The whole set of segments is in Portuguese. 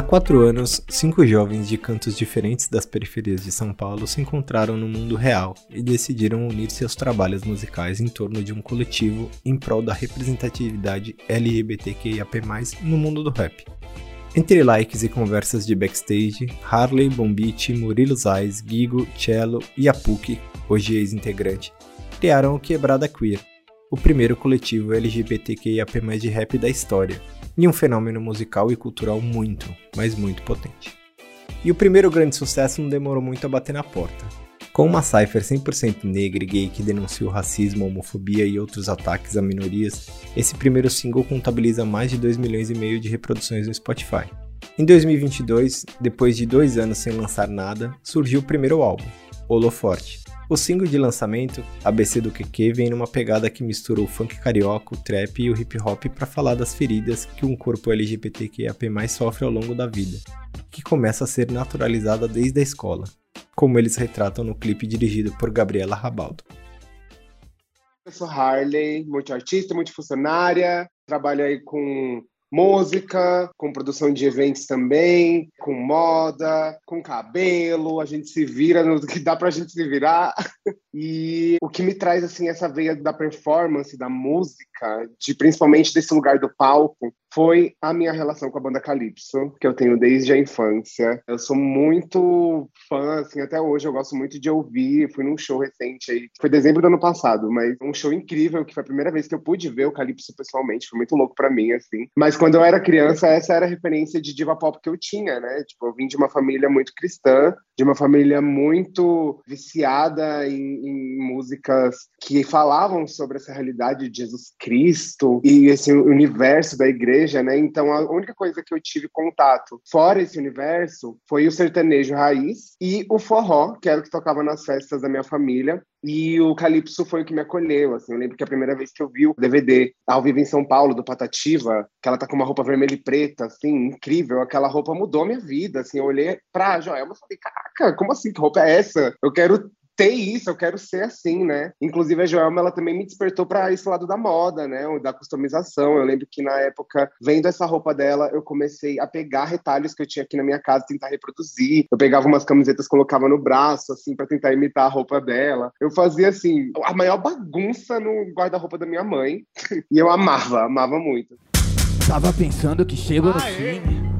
Há quatro anos, cinco jovens de cantos diferentes das periferias de São Paulo se encontraram no mundo real e decidiram unir seus trabalhos musicais em torno de um coletivo em prol da representatividade LGBTQIAP+, no mundo do rap. Entre likes e conversas de backstage, Harley, Bombite, Murilo Zais, Gigo, Cello e Apuki, hoje ex-integrante, criaram o Quebrada Queer, o primeiro coletivo LGBTQIAP+, de rap da história, e um fenômeno musical e cultural muito, mas muito potente. E o primeiro grande sucesso não demorou muito a bater na porta. Com uma cipher 100% negra e gay que denuncia o racismo, homofobia e outros ataques a minorias, esse primeiro single contabiliza mais de 2 milhões e meio de reproduções no Spotify. Em 2022, depois de dois anos sem lançar nada, surgiu o primeiro álbum, Holoforte, o single de lançamento, ABC do QQ, vem numa pegada que mistura o funk carioca, o trap e o hip hop para falar das feridas que um corpo LGBTQIAP+ sofre ao longo da vida, que começa a ser naturalizada desde a escola, como eles retratam no clipe dirigido por Gabriela Rabaldo. Eu sou Harley, multiartista, multifuncionária, trabalho aí com música, com produção de eventos também, com moda, com cabelo, a gente se vira no que dá pra gente se virar. E o que me traz assim essa veia da performance, da música, de principalmente desse lugar do palco, foi a minha relação com a banda Calypso, que eu tenho desde a infância. Eu sou muito fã, assim, até hoje eu gosto muito de ouvir. Fui num show recente aí, foi dezembro do ano passado, mas um show incrível, que foi a primeira vez que eu pude ver o Calypso pessoalmente, foi muito louco para mim, assim. Mas quando eu era criança, essa era a referência de diva pop que eu tinha, né? Tipo, eu vim de uma família muito cristã, de uma família muito viciada em, em músicas que falavam sobre essa realidade de Jesus Cristo e esse universo da igreja né? Então a única coisa que eu tive contato fora esse universo foi o sertanejo raiz e o forró, que era o que tocava nas festas da minha família. E o Calypso foi o que me acolheu, assim. Eu lembro que a primeira vez que eu vi o DVD ao vivo em São Paulo, do Patativa, que ela tá com uma roupa vermelha e preta, assim, incrível. Aquela roupa mudou minha vida, assim. Eu olhei pra Joelma e falei, caraca, como assim? Que roupa é essa? Eu quero ter isso, eu quero ser assim, né? Inclusive a Joelma, ela também me despertou para esse lado da moda, né? Da customização. Eu lembro que na época, vendo essa roupa dela, eu comecei a pegar retalhos que eu tinha aqui na minha casa, tentar reproduzir. Eu pegava umas camisetas, colocava no braço, assim, para tentar imitar a roupa dela. Eu fazia, assim, a maior bagunça no guarda-roupa da minha mãe. e eu amava, amava muito. Tava pensando que chego no fim.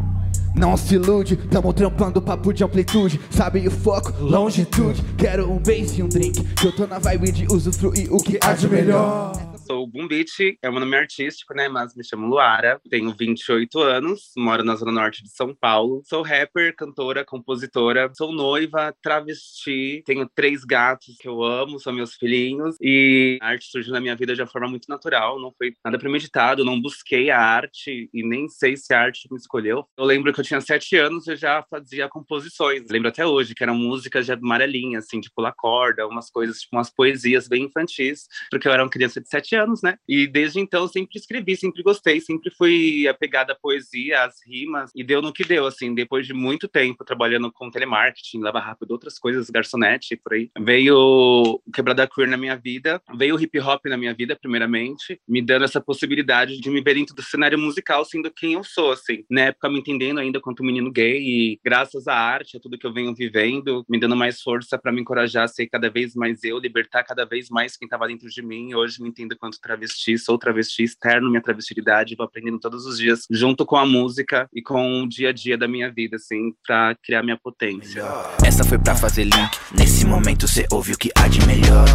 Não se ilude, tamo trampando papo de amplitude. Sabe o foco, longitude. Quero um base e um drink. Que eu tô na vibe de usufruir o que há de melhor sou o Bumbit, é meu nome artístico, né? Mas me chamo Luara, tenho 28 anos, moro na Zona Norte de São Paulo. Sou rapper, cantora, compositora, sou noiva, travesti, tenho três gatos que eu amo, são meus filhinhos. E a arte surgiu na minha vida de uma forma muito natural, não foi nada premeditado, não busquei a arte e nem sei se a arte me escolheu. Eu lembro que eu tinha sete anos e já fazia composições. Lembro até hoje que eram músicas de amarelinha, assim, de pular corda, umas coisas, tipo umas poesias bem infantis, porque eu era uma criança de sete anos anos, né? E desde então sempre escrevi, sempre gostei, sempre fui apegada à poesia, às rimas, e deu no que deu, assim, depois de muito tempo trabalhando com telemarketing, lava rápido, outras coisas, garçonete, por aí. Veio o Quebrada Queer na minha vida, veio o hip hop na minha vida, primeiramente, me dando essa possibilidade de me ver dentro do cenário musical, sendo quem eu sou, assim. Na época, me entendendo ainda quanto menino gay, e graças à arte, a tudo que eu venho vivendo, me dando mais força para me encorajar a ser cada vez mais eu, libertar cada vez mais quem estava dentro de mim, hoje me entendo quanto travesti, sou travesti, externo minha travestilidade, vou aprendendo todos os dias, junto com a música e com o dia a dia da minha vida, assim, pra criar minha potência. Essa foi pra fazer link, nesse momento cê ouve o que há de melhor.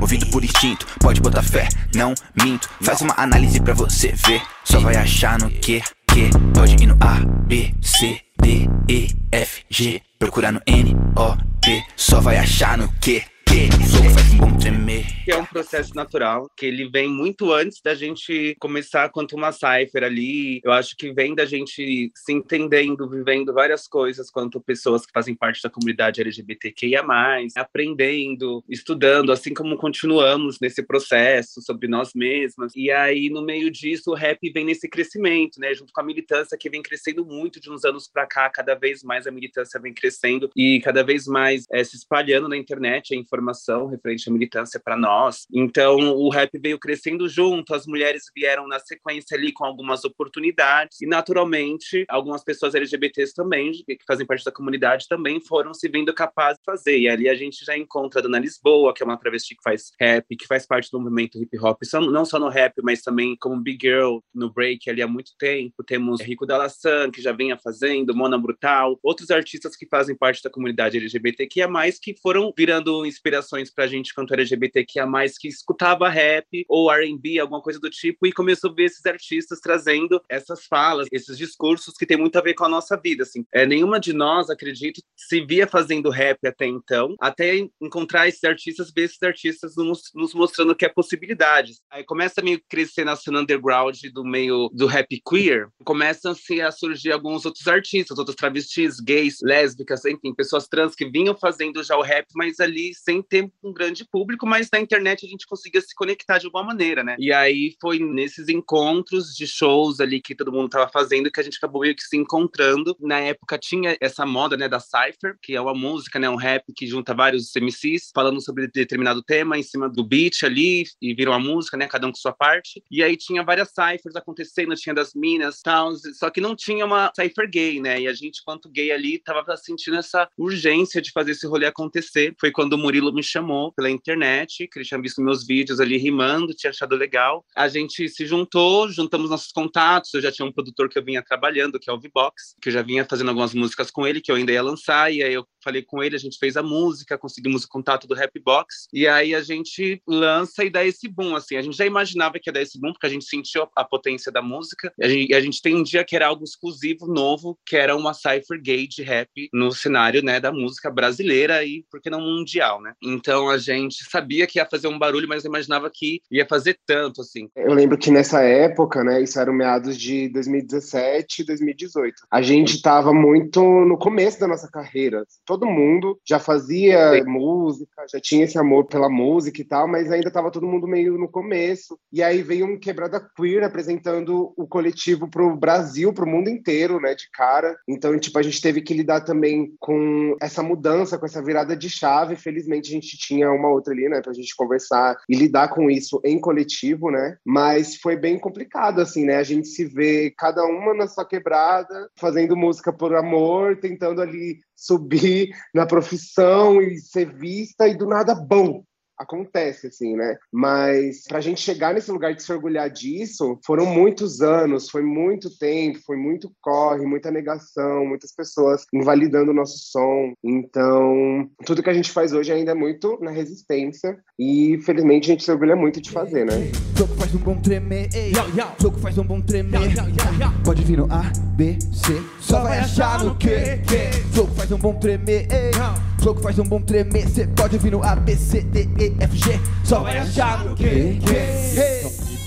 Ouvido por instinto, pode botar fé, não minto. Faz uma análise pra você ver, só vai achar no que, que. Pode ir no A, B, C, D, E, F, G, procurando N, O, P, só vai achar no que que. É um processo natural, que ele vem muito antes da gente começar quanto uma cipher ali. Eu acho que vem da gente se entendendo, vivendo várias coisas quanto pessoas que fazem parte da comunidade LGBTQIA+, aprendendo, estudando, assim como continuamos nesse processo sobre nós mesmas. E aí, no meio disso, o rap vem nesse crescimento, né? Junto com a militância que vem crescendo muito de uns anos para cá, cada vez mais a militância vem crescendo e cada vez mais é, se espalhando na internet a informação informação referente à militância para nós. Então, o rap veio crescendo junto, as mulheres vieram na sequência ali com algumas oportunidades, e naturalmente, algumas pessoas LGBTs também, que fazem parte da comunidade, também foram se vendo capazes de fazer. E ali a gente já encontra a Dona Lisboa, que é uma travesti que faz rap, que faz parte do movimento hip hop, não só no rap, mas também como Big Girl no break ali há muito tempo. Temos Rico Dalassan, que já vinha fazendo, Mona Brutal, outros artistas que fazem parte da comunidade LGBT que é que foram virando inspiração inspirações pra gente quanto LGBTQIA+, que escutava rap ou R&B, alguma coisa do tipo, e começou a ver esses artistas trazendo essas falas, esses discursos que tem muito a ver com a nossa vida, assim. É, nenhuma de nós, acredito, se via fazendo rap até então, até encontrar esses artistas, ver esses artistas nos, nos mostrando que é possibilidades. Aí começa a meio crescer na cena underground do meio do rap queer, começam-se a surgir alguns outros artistas, outros travestis, gays, lésbicas, enfim, pessoas trans que vinham fazendo já o rap, mas ali sem ter um grande público, mas na internet a gente conseguia se conectar de alguma maneira, né? E aí foi nesses encontros de shows ali que todo mundo tava fazendo que a gente acabou meio que se encontrando. Na época tinha essa moda, né, da cypher, que é uma música, né, um rap que junta vários MCs falando sobre determinado tema em cima do beat ali e viram a música, né, cada um com sua parte. E aí tinha várias cyphers acontecendo, tinha das minas, tal, só que não tinha uma cypher gay, né? E a gente, quanto gay ali, tava sentindo essa urgência de fazer esse rolê acontecer. Foi quando o Murilo me chamou pela internet, que ele tinha visto meus vídeos ali rimando, tinha achado legal. A gente se juntou, juntamos nossos contatos. Eu já tinha um produtor que eu vinha trabalhando, que é o V-Box, que eu já vinha fazendo algumas músicas com ele, que eu ainda ia lançar. E aí eu falei com ele, a gente fez a música, conseguimos o contato do Rapbox. E aí a gente lança e dá esse boom, assim. A gente já imaginava que ia dar esse boom, porque a gente sentiu a potência da música. E a gente, a gente entendia que era algo exclusivo, novo, que era uma cypher gay de rap no cenário, né, da música brasileira e, por que não, mundial, né? Então a gente sabia que ia fazer um barulho, mas não imaginava que ia fazer tanto, assim. Eu lembro que nessa época, né, isso era meados de 2017, 2018. A gente estava muito no começo da nossa carreira. Todo mundo já fazia Sim. música, já tinha esse amor pela música e tal, mas ainda estava todo mundo meio no começo. E aí veio um Quebrada Queer apresentando o coletivo pro Brasil, pro mundo inteiro, né, de cara. Então, tipo, a gente teve que lidar também com essa mudança, com essa virada de chave. Felizmente, gente tinha uma outra ali, né, pra gente conversar e lidar com isso em coletivo, né? Mas foi bem complicado, assim, né? A gente se vê cada uma na sua quebrada, fazendo música por amor, tentando ali subir na profissão e ser vista, e do nada, bom, acontece, assim, né? Mas para a gente chegar nesse lugar de se orgulhar disso, foram muitos anos, foi muito tempo, foi muito corre, muita negação, muitas pessoas invalidando o nosso som. Então, tudo que a gente faz hoje ainda é muito na resistência e, felizmente, a gente se orgulha muito de fazer, né? Floco faz um bom tremer. Floco faz um bom tremer. Pode vir no A, B, C, só vai achar no que. Floco faz um bom tremer, ei. Floco faz um bom tremer, cê pode vir no A, B, C, D, E, F, G, só vai achar no que.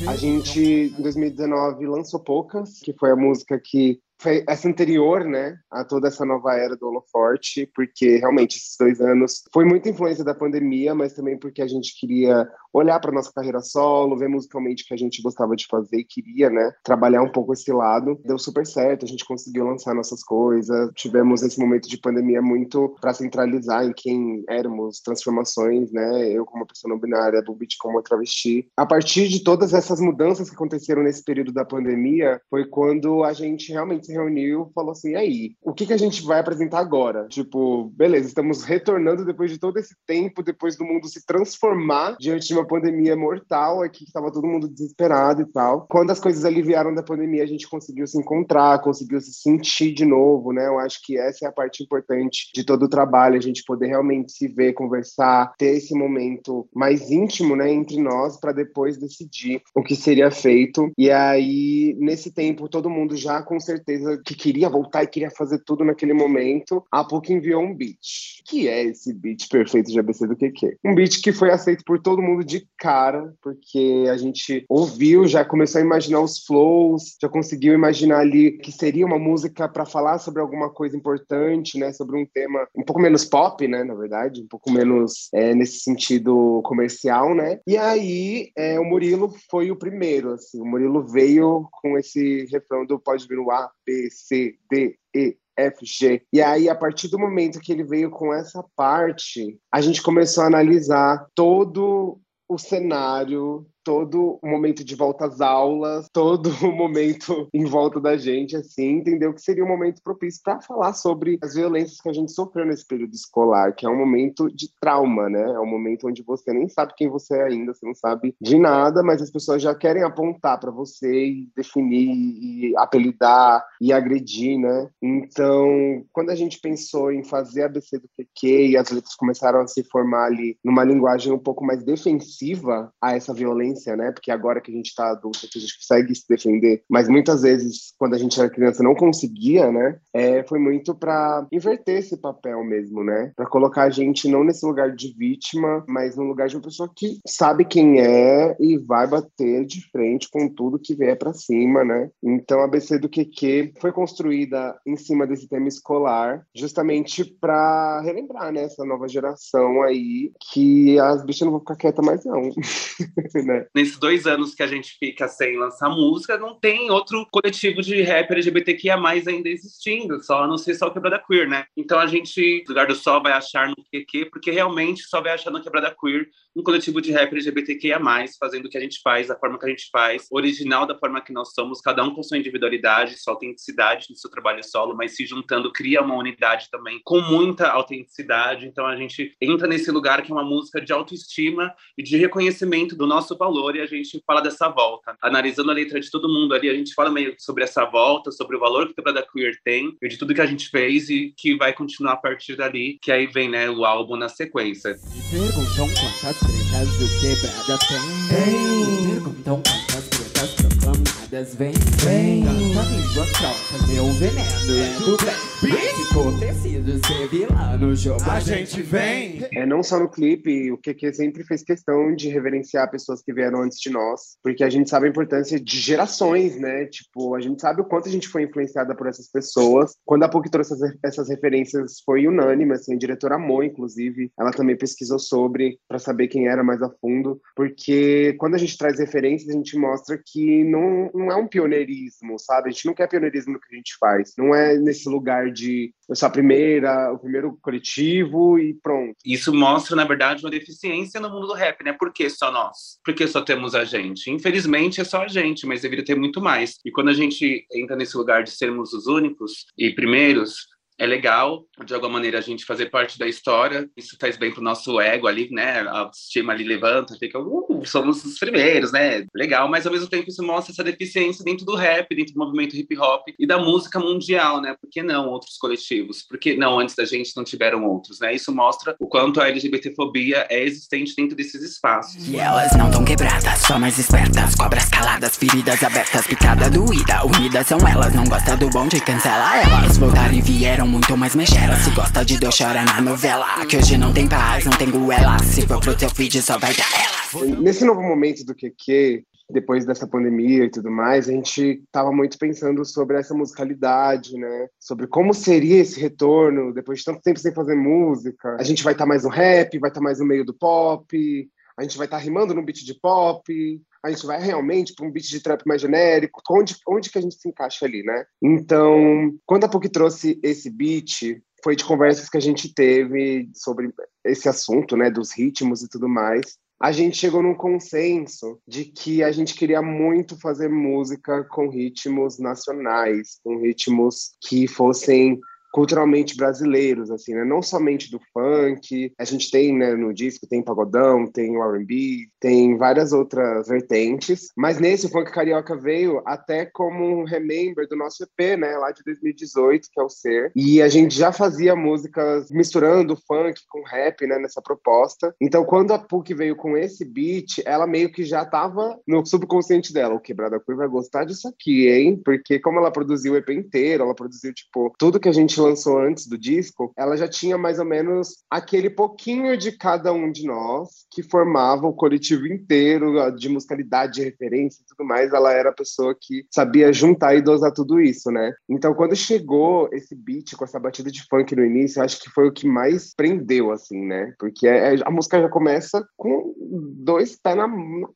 A gente, em 2019, lançou Poucas, que foi a música que foi essa anterior, né, a toda essa nova era do Holoforte, porque realmente esses dois anos foi muita influência da pandemia, mas também porque a gente queria olhar para nossa carreira solo, ver musicalmente o que a gente gostava de fazer e queria, né, trabalhar um pouco esse lado. Deu super certo, a gente conseguiu lançar nossas coisas. Tivemos esse momento de pandemia muito para centralizar em quem éramos, transformações, né, eu como pessoa não binária, Bubit como travesti. A partir de todas essas mudanças que aconteceram nesse período da pandemia, foi quando a gente realmente se reuniu falou assim: aí, o que, que a gente vai apresentar agora? Tipo, beleza, estamos retornando depois de todo esse tempo, depois do mundo se transformar diante de uma pandemia mortal aqui, que estava todo mundo desesperado e tal. Quando as coisas aliviaram da pandemia, a gente conseguiu se encontrar, conseguiu se sentir de novo, né? Eu acho que essa é a parte importante de todo o trabalho, a gente poder realmente se ver, conversar, ter esse momento mais íntimo, né, entre nós, para depois decidir o que seria feito. E aí, nesse tempo, todo mundo já com certeza que queria voltar e queria fazer tudo naquele momento, a PUC enviou um beat. Que é esse beat perfeito de ABC do QQ? Um beat que foi aceito por todo mundo de cara, porque a gente ouviu, já começou a imaginar os flows, já conseguiu imaginar ali que seria uma música para falar sobre alguma coisa importante, né? Sobre um tema um pouco menos pop, né? Na verdade, um pouco menos é, nesse sentido comercial, né? E aí é, o Murilo foi o primeiro, assim. O Murilo veio com esse refrão do pode vir o A, B, C, D, E, F, G. E aí, a partir do momento que ele veio com essa parte, a gente começou a analisar todo o cenário todo o momento de volta às aulas, todo o momento em volta da gente, assim, entendeu que seria um momento propício para falar sobre as violências que a gente sofreu nesse período escolar, que é um momento de trauma, né? É um momento onde você nem sabe quem você é ainda, você não sabe de nada, mas as pessoas já querem apontar para você e definir e apelidar e agredir, né? Então, quando a gente pensou em fazer a BC do QQ e as letras começaram a se formar ali numa linguagem um pouco mais defensiva a essa violência né? Porque agora que a gente está adulto, a gente consegue se defender, mas muitas vezes, quando a gente era criança, não conseguia, né? É, foi muito para inverter esse papel mesmo, né? Para colocar a gente não nesse lugar de vítima, mas no lugar de uma pessoa que sabe quem é e vai bater de frente com tudo que vier para cima, né? Então, a ABC do QQ foi construída em cima desse tema escolar, justamente para relembrar, né? Essa nova geração aí que as bichas não vão ficar quietas mais não, né? Nesses dois anos que a gente fica sem lançar música, não tem outro coletivo de rap LGBTQIA ainda existindo, só a não ser só o Quebrada Queer, né? Então a gente, no lugar do sol, vai achar no QQ, porque realmente só vai achar no Quebrada Queer um coletivo de rap LGBTQIA, fazendo o que a gente faz, da forma que a gente faz, original da forma que nós somos, cada um com sua individualidade, sua autenticidade no seu trabalho solo, mas se juntando cria uma unidade também com muita autenticidade. Então a gente entra nesse lugar que é uma música de autoestima e de reconhecimento do nosso valor e a gente fala dessa volta. Analisando a letra de todo mundo ali, a gente fala meio sobre essa volta, sobre o valor que o Quebrada Queer tem e de tudo que a gente fez e que vai continuar a partir dali, que aí vem, né, o álbum na sequência. Me perguntam quantas pretas o Quebrada tem. Me perguntam quantas pretas proclamadas vem. Vem. Canta línguas trocas, meu veneno é do bem. Se for preciso ser vilã no jogo, a gente vem. É, não só no clipe, o QQ sempre fez questão de reverenciar pessoas que vieram antes de nós, porque a gente sabe a importância de gerações, né? Tipo, a gente sabe o quanto a gente foi influenciada por essas pessoas. Quando a PUC trouxe essas, essas referências, foi unânime, assim, a diretora amou, inclusive, ela também pesquisou sobre, para saber quem era mais a fundo, porque quando a gente traz referências, a gente mostra que não, não é um pioneirismo, sabe? A gente não quer pioneirismo no que a gente faz, não é nesse lugar de eu sou a primeira, o primeiro coletivo e pronto. Isso mostra, na verdade, uma deficiência no mundo do rap, né? Por que só nós? Por que só temos a gente? Infelizmente é só a gente, mas deveria ter muito mais. E quando a gente entra nesse lugar de sermos os únicos e primeiros, é legal, de alguma maneira, a gente fazer parte da história. Isso faz bem pro nosso ego ali, né? A autoestima ali levanta, fica, uh, somos os primeiros, né? Legal, mas ao mesmo tempo isso mostra essa deficiência dentro do rap, dentro do movimento hip hop e da música mundial, né? Por que não outros coletivos? Por que não antes da gente não tiveram outros, né? Isso mostra o quanto a LGBTfobia é existente dentro desses espaços. E elas não tão quebradas, só mais espertas, cobras caladas, feridas abertas, picada doída, unidas são elas, não gosta do bonde, cancela elas. Voltaram e vieram muito mais mexera Se gosta de Deus, chora na novela. Que hoje não tem paz, não tem goela Se for pro teu feed, só vai dar ela. Nesse novo momento do QQ, depois dessa pandemia e tudo mais, a gente estava muito pensando sobre essa musicalidade, né? Sobre como seria esse retorno depois de tanto tempo sem fazer música. A gente vai estar tá mais no rap, vai estar tá mais no meio do pop, a gente vai estar tá rimando no beat de pop, a gente vai realmente para um beat de trap mais genérico, onde, onde que a gente se encaixa ali, né? Então, quando a PUC trouxe esse beat, foi de conversas que a gente teve sobre esse assunto, né, dos ritmos e tudo mais. A gente chegou num consenso de que a gente queria muito fazer música com ritmos nacionais, com ritmos que fossem culturalmente brasileiros, assim, né? Não somente do funk. A gente tem, né, no disco, tem pagodão, tem o R&B, tem várias outras vertentes. Mas nesse, o funk carioca veio até como um remember do nosso EP, né? Lá de 2018, que é o Ser. E a gente já fazia músicas misturando funk com rap, né? Nessa proposta. Então, quando a PUC veio com esse beat, ela meio que já tava no subconsciente dela. O Quebrada Cor vai gostar disso aqui, hein? Porque como ela produziu o EP inteiro, ela produziu, tipo, tudo que a gente lançou antes do disco, ela já tinha mais ou menos aquele pouquinho de cada um de nós que formava o coletivo inteiro, de musicalidade, de referência e tudo mais. Ela era a pessoa que sabia juntar e dosar tudo isso, né? Então, quando chegou esse beat com essa batida de funk no início, acho que foi o que mais prendeu, assim, né? Porque é, é, a música já começa com dois pés na,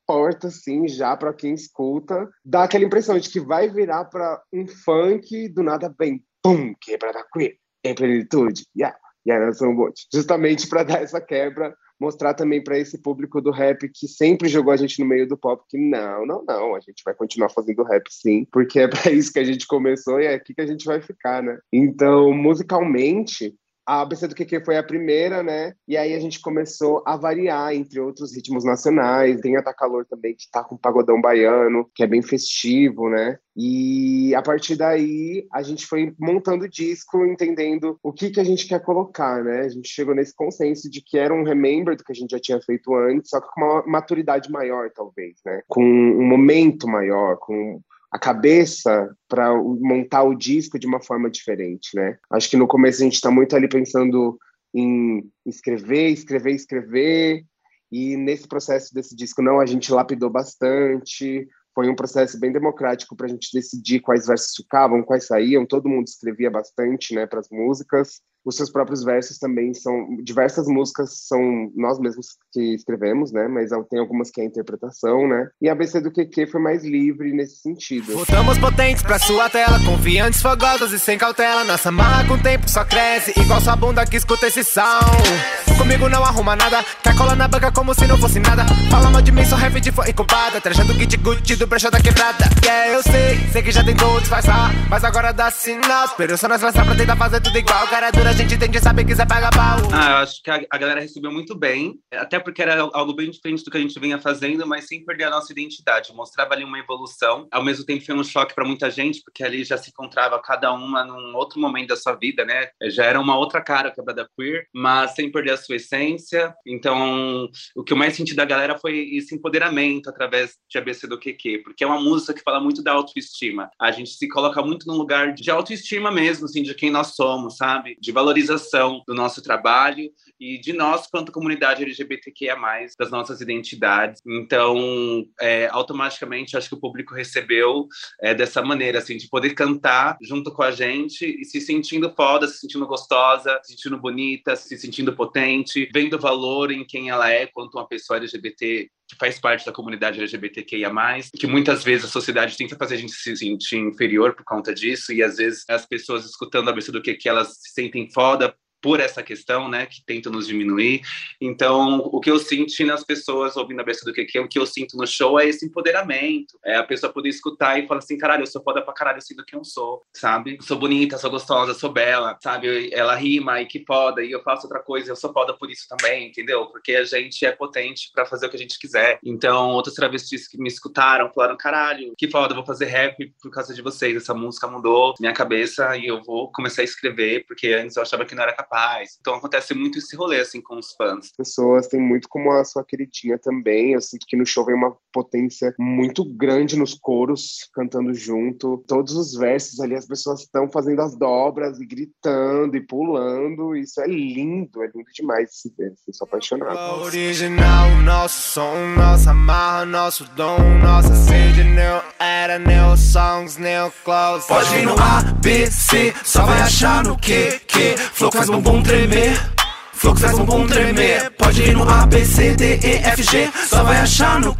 porta, assim, já para quem escuta. Dá aquela impressão de que vai virar para um funk, do nada vem, pum, quebra da queer em plenitude. Yeah. Aí nós somos justamente para dar essa quebra, mostrar também para esse público do rap que sempre jogou a gente no meio do pop que não, não, não, a gente vai continuar fazendo rap sim, porque é para isso que a gente começou e é aqui que a gente vai ficar, né? Então, musicalmente, a ABC do QQ foi a primeira, né? E aí a gente começou a variar entre outros ritmos nacionais. Tem a Calor também, que tá com pagodão baiano, que é bem festivo, né? E a partir daí a gente foi montando o disco, entendendo o que, que a gente quer colocar, né? A gente chegou nesse consenso de que era um remember do que a gente já tinha feito antes, só que com uma maturidade maior, talvez, né? Com um momento maior, com a cabeça para montar o disco de uma forma diferente, né? Acho que no começo a gente está muito ali pensando em escrever, escrever, escrever, e nesse processo desse disco não, a gente lapidou bastante, foi um processo bem democrático para a gente decidir quais versos ficavam, quais saíam. Todo mundo escrevia bastante, né, para as músicas os seus próprios versos também são diversas músicas são nós mesmos que escrevemos, né? Mas tem algumas que é interpretação, né? E a BC do QQ foi mais livre nesse sentido. Voltamos potentes pra sua tela, confiantes, fogosas e sem cautela. Nossa marra com o tempo só cresce, igual sua bunda que escuta esse som. Comigo não arruma nada, quer cola na banca como se não fosse nada. Fala mal de mim, sou rap de foi incubada, trajando kit Gucci do brecha da quebrada. Yeah, eu sei, sei que já tentou disfarçar, mas agora dá sinal. Esperou só nós lançar pra tentar fazer tudo igual, cara dura a gente tem que saber que você paga pau. Ah, eu acho que a, a, galera recebeu muito bem, até porque era algo bem diferente do que a gente vinha fazendo, mas sem perder a nossa identidade. Mostrava ali uma evolução. Ao mesmo tempo foi um choque para muita gente, porque ali já se encontrava cada uma num outro momento da sua vida, né? Já era uma outra cara quebrada queer, mas sem perder a sua essência. Então, o que eu mais senti da galera foi esse empoderamento através de ABC do QQ, porque é uma música que fala muito da autoestima. A gente se coloca muito num lugar de autoestima mesmo, assim, de quem nós somos, sabe? De valorização do nosso trabalho e de nós quanto comunidade LGBTQIA+, das nossas identidades. Então, é, automaticamente, acho que o público recebeu é, dessa maneira, assim, de poder cantar junto com a gente e se sentindo foda, se sentindo gostosa, se sentindo bonita, se sentindo potente, vendo valor em quem ela é quanto uma pessoa LGBT que faz parte da comunidade LGBTQIA+, que muitas vezes a sociedade tenta fazer a gente se sentir inferior por conta disso, e às vezes as pessoas escutando a vez do que, que elas se sentem foda por essa questão, né, que tentam nos diminuir. Então, o que eu senti nas pessoas ouvindo a beça do que o que eu sinto no show é esse empoderamento, é a pessoa poder escutar e falar assim, caralho, eu sou foda pra caralho, eu sei do que eu sou, sabe? Sou bonita, sou gostosa, sou bela, sabe? Ela rima e que foda, e eu faço outra coisa, eu sou foda por isso também, entendeu? Porque a gente é potente para fazer o que a gente quiser. Então, outros travestis que me escutaram falaram, caralho, que foda, vou fazer rap por causa de vocês, essa música mudou minha cabeça e eu vou começar a escrever, porque antes eu achava que não era capaz capaz. Então acontece muito esse rolê, assim, com os fãs. As pessoas têm muito como a sua queridinha também. Eu sinto que no show vem uma potência muito grande nos coros, cantando junto. Todos os versos ali, as pessoas estão fazendo as dobras e gritando e pulando. Isso é lindo, é lindo demais de se ver. Eu sou apaixonado. Original, nosso som, nossa marra, nosso dom, nossa sede, new era, new songs, new clothes. Pode vir no A, B, C, só vai achar no que, que. Flow faz bumbum tremer. Flow faz um bom tremer. Pode ir no A, B, C, D, E, F, G. Só vai achar no.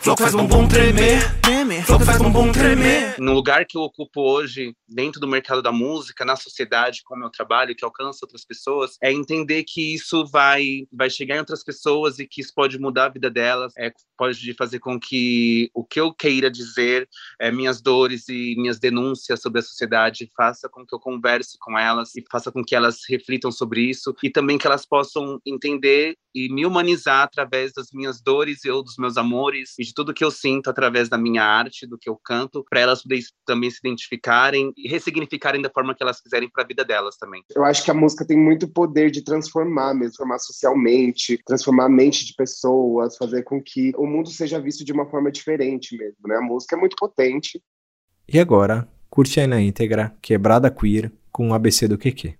Flow que faz um bom tremer. Flow faz um bom tremer. No lugar que eu ocupo hoje, dentro do mercado da música, na sociedade, com o meu trabalho, que alcança outras pessoas, é entender que isso vai, vai chegar em outras pessoas e que isso pode mudar a vida delas, é, pode fazer com que o que eu queira dizer, é, minhas dores e minhas denúncias sobre a sociedade, faça com que eu converse com elas e faça com que elas reflitam sobre isso e também que elas possam entender e me humanizar através das minhas dores ou dos meus amores e de tudo que eu sinto através da minha arte, do que eu canto, para elas poderem também se identificarem e ressignificarem da forma que elas quiserem para a vida delas também. Eu acho que a música tem muito poder de transformar mesmo, transformar socialmente, transformar a mente de pessoas, fazer com que o mundo seja visto de uma forma diferente mesmo, né? A música é muito potente. E agora, curte aí na íntegra Quebrada Queer com o ABC do QQ.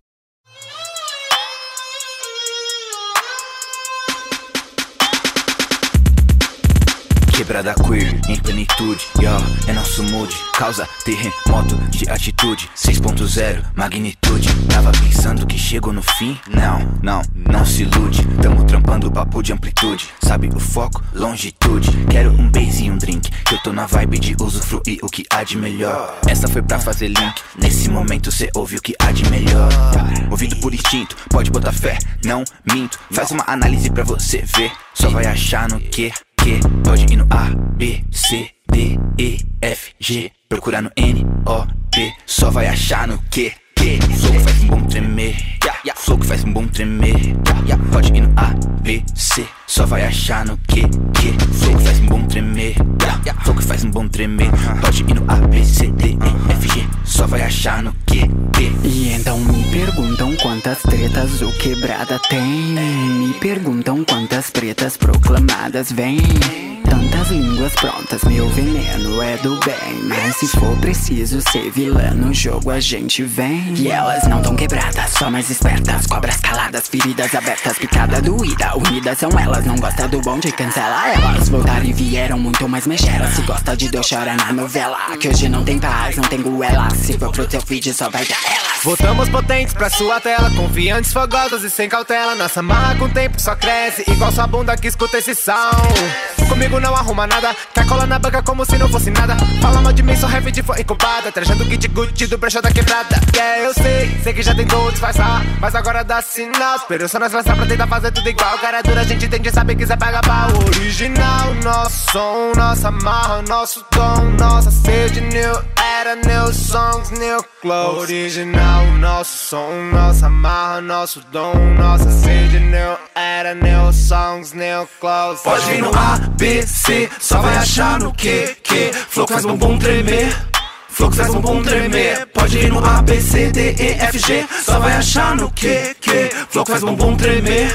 Quebrada queer em plenitude, yo, é nosso mood. Causa terremoto de atitude. 6.0, magnitude. Tava pensando que chegou no fim? Não, não, não se ilude. Tamo trampando papo de amplitude. Sabe o foco? Longitude. Quero um base e um drink. Que eu tô na vibe de usufruir o que há de melhor. Essa foi pra fazer link. Nesse momento cê ouve o que há de melhor. Movido por instinto, pode botar fé. Não minto, faz uma análise pra você ver. Só vai achar no que pode ir no A, B, C, D, E, F, G. Procura no N, O, P, só vai achar no. Que flow que faz um bom tremer, que faz um bom tremer, pode ir no A, B, C, só vai achar no que flow que faz um bom tremer, que faz um bom tremer, pode ir no A, B, C, D, E, F, G, só vai achar no que, quantas tretas o quebrada tem. Me perguntam quantas pretas proclamadas vêm. Tantas línguas prontas, meu veneno é do bem. Mas se for preciso ser vilã no jogo, a gente vem. E elas não tão quebradas, só mais espertas. Cobras caladas, feridas abertas, picada doída. Unidas são elas, não gosta do bonde, cancela elas. Voltaram e vieram muito mais mexeras. Se gosta de dor, chora na novela. Que hoje não tem paz, não tem goela. Se for pro teu feed, só vai dar elas. Voltamos potentes pra sua tela, confiantes, fogosas e sem cautela. Nossa marra com o tempo só cresce, igual sua bunda que escuta esse som. Comigo não arruma nada, quer cola na banca como se não fosse nada. Fala mal de mim, heavy de foi incubada. Trajando kit Gucci do brecha da quebrada. Yeah, eu sei, sei que já tentou disfarçar, mas agora dá sinal. Esperou só nós lançar pra tentar fazer tudo igual. Cara dura, a gente tem de saber, quiser pagar pau. Original, nosso som, nossa marra, nosso tom, nossa sede, new era, new songs, new clothes. Original, nosso som, nossa marra, nosso dom, nossa sede, new era, new songs, new clothes. Pode vir no A, B, C, só vai achar no que, que. Flow faz um bumbum tremer. Flow faz bumbum tremer. Pode ir no A, B, C, D, E, F, G. Só vai achar no que, que. Flow faz bumbum tremer.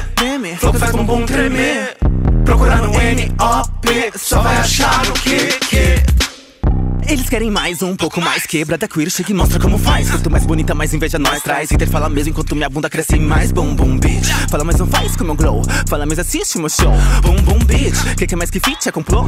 Flow faz bumbum tremer. Procurar no N, O, P. Só vai achar no que, que. Eles querem mais, um pouco mais. Quebrada queer, chega e mostra como faz. Quanto mais bonita, mais inveja nós traz. Inter fala mesmo enquanto minha bunda cresce mais. Bum bum bitch. Fala mas não faz como eu glow. Fala mas assiste meu show. Bum bum bitch. Que que é mais que fit? É complô?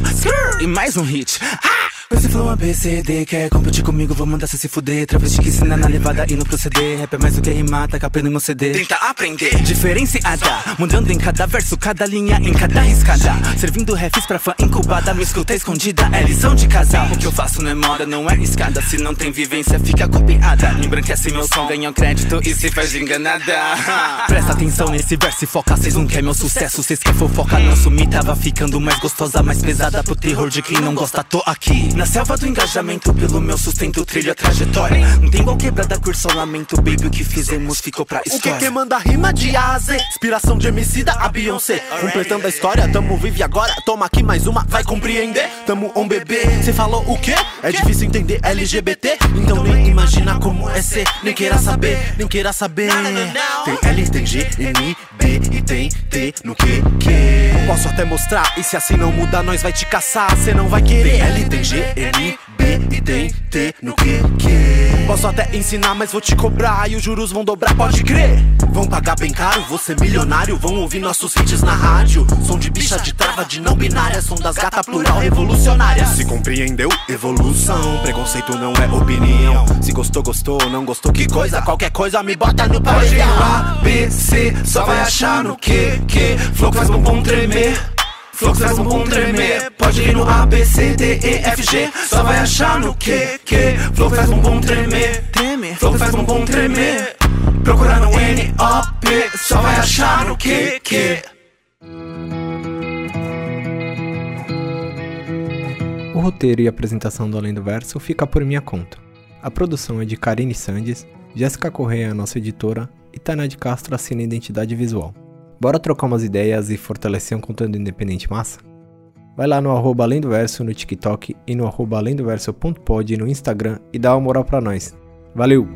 E mais um hit. Ah! Esse flow ABCD Quer competir comigo? Vou mandar cê se fuder. Travesti que ensina na levada e no proceder. Rap é mais do que rimar, tá capendo meu CD Tenta aprender. Diferenciada Mudando em cada verso, cada linha em cada riscada. Servindo refs pra fã incubada Me escuta escondida, é lição de casal O que eu faço não é moda, não é escada Se não tem vivência, fica copiada. Embranquece meu som, ganha crédito e se faz enganada. Presta atenção nesse verso e foca Cês não quer meu sucesso, cês quer fofoca Não sumi, tava ficando mais gostosa Mais pesada. Pro terror de quem não gosta, tô aqui na selva do engajamento, pelo meu sustento, trilha trajetória. Não tem igual quebrada, curso lamento, baby. O que fizemos ficou pra O que história. que manda rima de A a Z? Inspiração de Emicida a Beyoncé. Completando a história, tamo vive agora. Toma aqui mais uma, vai compreender. Tamo um bebê. Cê falou o quê? É difícil entender LGBT? Então nem imagina como é ser. Nem queira saber, nem queira saber. Tem L, tem G, N, B e tem T no que que. Posso até mostrar, e se assim não muda, nós vai te caçar. Cê não vai querer. Tem L, tem G, N, B e tem T no que. Posso até ensinar, mas vou te cobrar e os juros vão dobrar, pode crer. Vão pagar bem caro, ser milionário. Vão ouvir nossos hits na rádio. Som de bicha de trava de não binária. Som das gata plural revolucionária. Se compreendeu? Evolução. Preconceito não é opinião. Se gostou, gostou. Não gostou, que coisa. Qualquer coisa me bota no paredão. A, B, C, só vai achar no que Flow faz bumbum tremer Que faz bumbum tremer. Pode ir no A, B, C, D, E, F, G. Só vai achar no que, que Flow faz bumbum tremer. Flow faz bumbum tremer. Procura no N, O, P. Só vai achar no que, que O roteiro e apresentação do Além do Verso fica por minha conta. A produção é de Karine Sandes, Jéssica Correia é a nossa editora e Tainá de Castro assina a identidade visual. Bora trocar umas ideias e fortalecer um conteúdo independente massa? Vai lá no arroba Além do Verso no TikTok e no arroba Além do Verso.pod no Instagram e dá uma moral pra nós. Valeu!